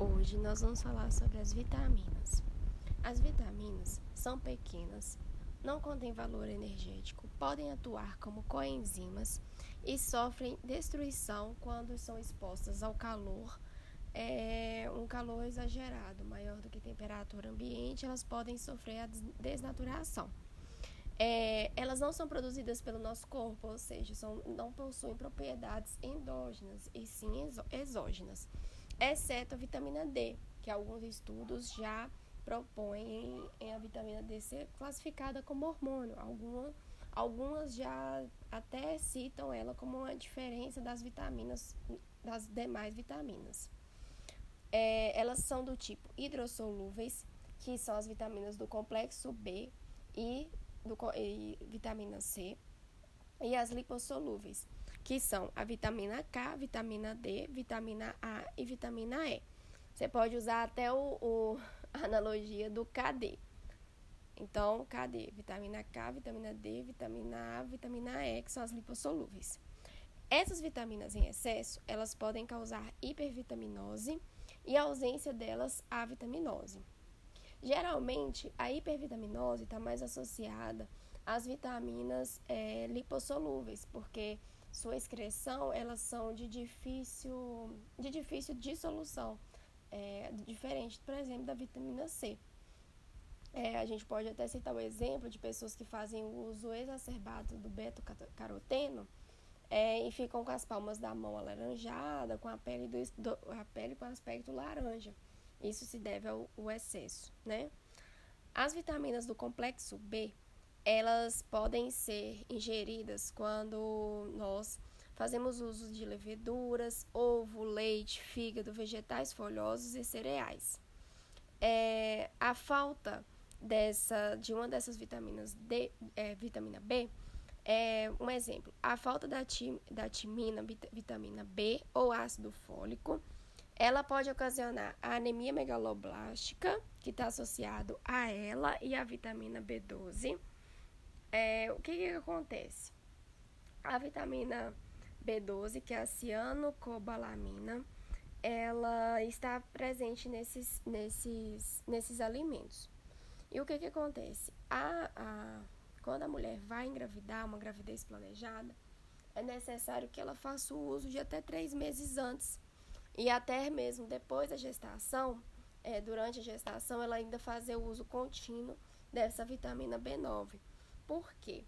Hoje nós vamos falar sobre as vitaminas. As vitaminas são pequenas, não contêm valor energético, podem atuar como coenzimas e sofrem destruição quando são expostas ao calor, é, um calor exagerado, maior do que temperatura ambiente, elas podem sofrer a desnaturação. É, elas não são produzidas pelo nosso corpo, ou seja, são, não possuem propriedades endógenas e sim exógenas exceto a vitamina D, que alguns estudos já propõem em a vitamina D ser classificada como hormônio. Alguma, algumas já até citam ela como uma diferença das vitaminas, das demais vitaminas. É, elas são do tipo hidrossolúveis, que são as vitaminas do complexo B e, do, e vitamina C, e as lipossolúveis, que são a vitamina K, vitamina D, vitamina A e vitamina E. Você pode usar até o, o a analogia do KD. Então, KD, vitamina K, vitamina D, vitamina A, vitamina E, que são as lipossolúveis. Essas vitaminas em excesso, elas podem causar hipervitaminose e a ausência delas, a vitaminose. Geralmente, a hipervitaminose está mais associada às vitaminas é, lipossolúveis, porque sua excreção, elas são de difícil, de difícil dissolução, é, diferente, por exemplo, da vitamina C. É, a gente pode até citar o exemplo de pessoas que fazem o uso exacerbado do beta-caroteno é, e ficam com as palmas da mão alaranjada, com a pele, do, do, a pele com aspecto laranja. Isso se deve ao, ao excesso, né? As vitaminas do complexo B, elas podem ser ingeridas quando nós fazemos uso de leveduras, ovo, leite, fígado, vegetais folhosos e cereais. É, a falta dessa, de uma dessas vitaminas, D, é, vitamina B, é um exemplo. A falta da, tim, da timina, vitamina B ou ácido fólico, ela pode ocasionar a anemia megaloblástica, que está associado a ela e a vitamina B12 é, o que, que acontece? A vitamina B12, que é a cianocobalamina, ela está presente nesses, nesses, nesses alimentos. E o que, que acontece? A, a, quando a mulher vai engravidar, uma gravidez planejada, é necessário que ela faça o uso de até três meses antes. E até mesmo depois da gestação, é, durante a gestação, ela ainda fazer o uso contínuo dessa vitamina B9 porque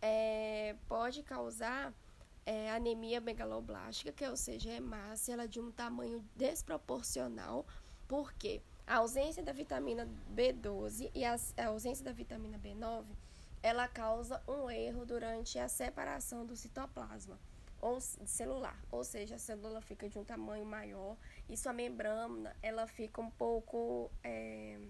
é, pode causar é, anemia megaloblástica, que ou seja, hemácia, ela é de um tamanho desproporcional, porque a ausência da vitamina B12 e a, a ausência da vitamina B9, ela causa um erro durante a separação do citoplasma ou celular, ou seja, a célula fica de um tamanho maior e sua membrana ela fica um pouco, é,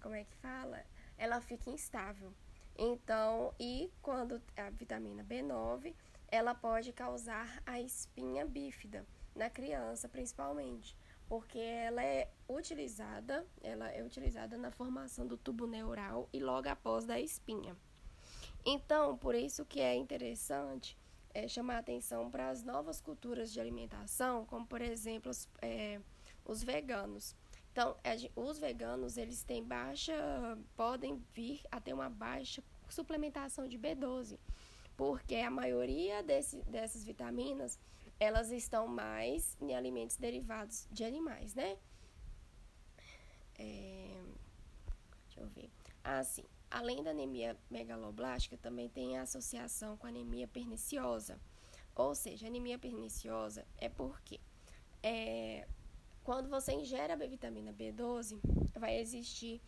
como é que fala? Ela fica instável. Então, e quando a vitamina B9, ela pode causar a espinha bífida na criança, principalmente, porque ela é utilizada, ela é utilizada na formação do tubo neural e logo após da espinha. Então, por isso que é interessante é, chamar atenção para as novas culturas de alimentação, como por exemplo os, é, os veganos. Então, os veganos, eles têm baixa, podem vir a ter uma baixa suplementação de B12, porque a maioria desse, dessas vitaminas, elas estão mais em alimentos derivados de animais, né? É, deixa eu ver. Assim, além da anemia megaloblástica, também tem a associação com anemia perniciosa. Ou seja, anemia perniciosa é porque é, quando você ingere a vitamina B12, vai existir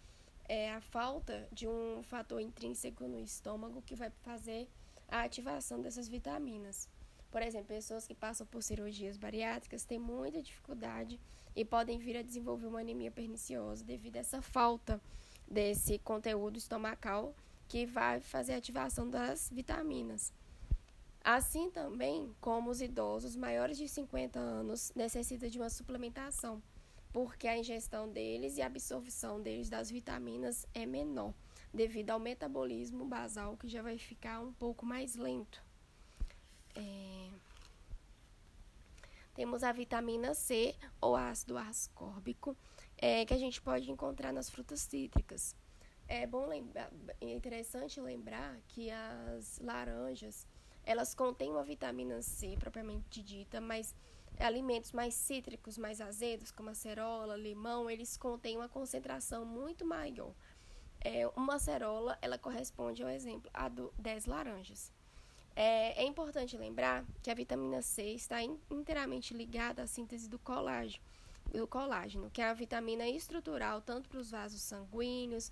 é, a falta de um fator intrínseco no estômago que vai fazer a ativação dessas vitaminas. Por exemplo, pessoas que passam por cirurgias bariátricas têm muita dificuldade e podem vir a desenvolver uma anemia perniciosa devido a essa falta desse conteúdo estomacal que vai fazer a ativação das vitaminas. Assim também como os idosos maiores de 50 anos necessitam de uma suplementação, porque a ingestão deles e a absorção deles das vitaminas é menor, devido ao metabolismo basal que já vai ficar um pouco mais lento. É... temos a vitamina C, ou ácido ascórbico, é, que a gente pode encontrar nas frutas cítricas. É bom lembrar, é interessante lembrar que as laranjas, elas contêm uma vitamina C propriamente dita, mas alimentos mais cítricos, mais azedos, como acerola, limão, eles contêm uma concentração muito maior. É, uma acerola, ela corresponde ao exemplo a do 10 laranjas. É, é, importante lembrar que a vitamina C está inteiramente ligada à síntese do colágeno, do colágeno, que é a vitamina estrutural tanto para os vasos sanguíneos,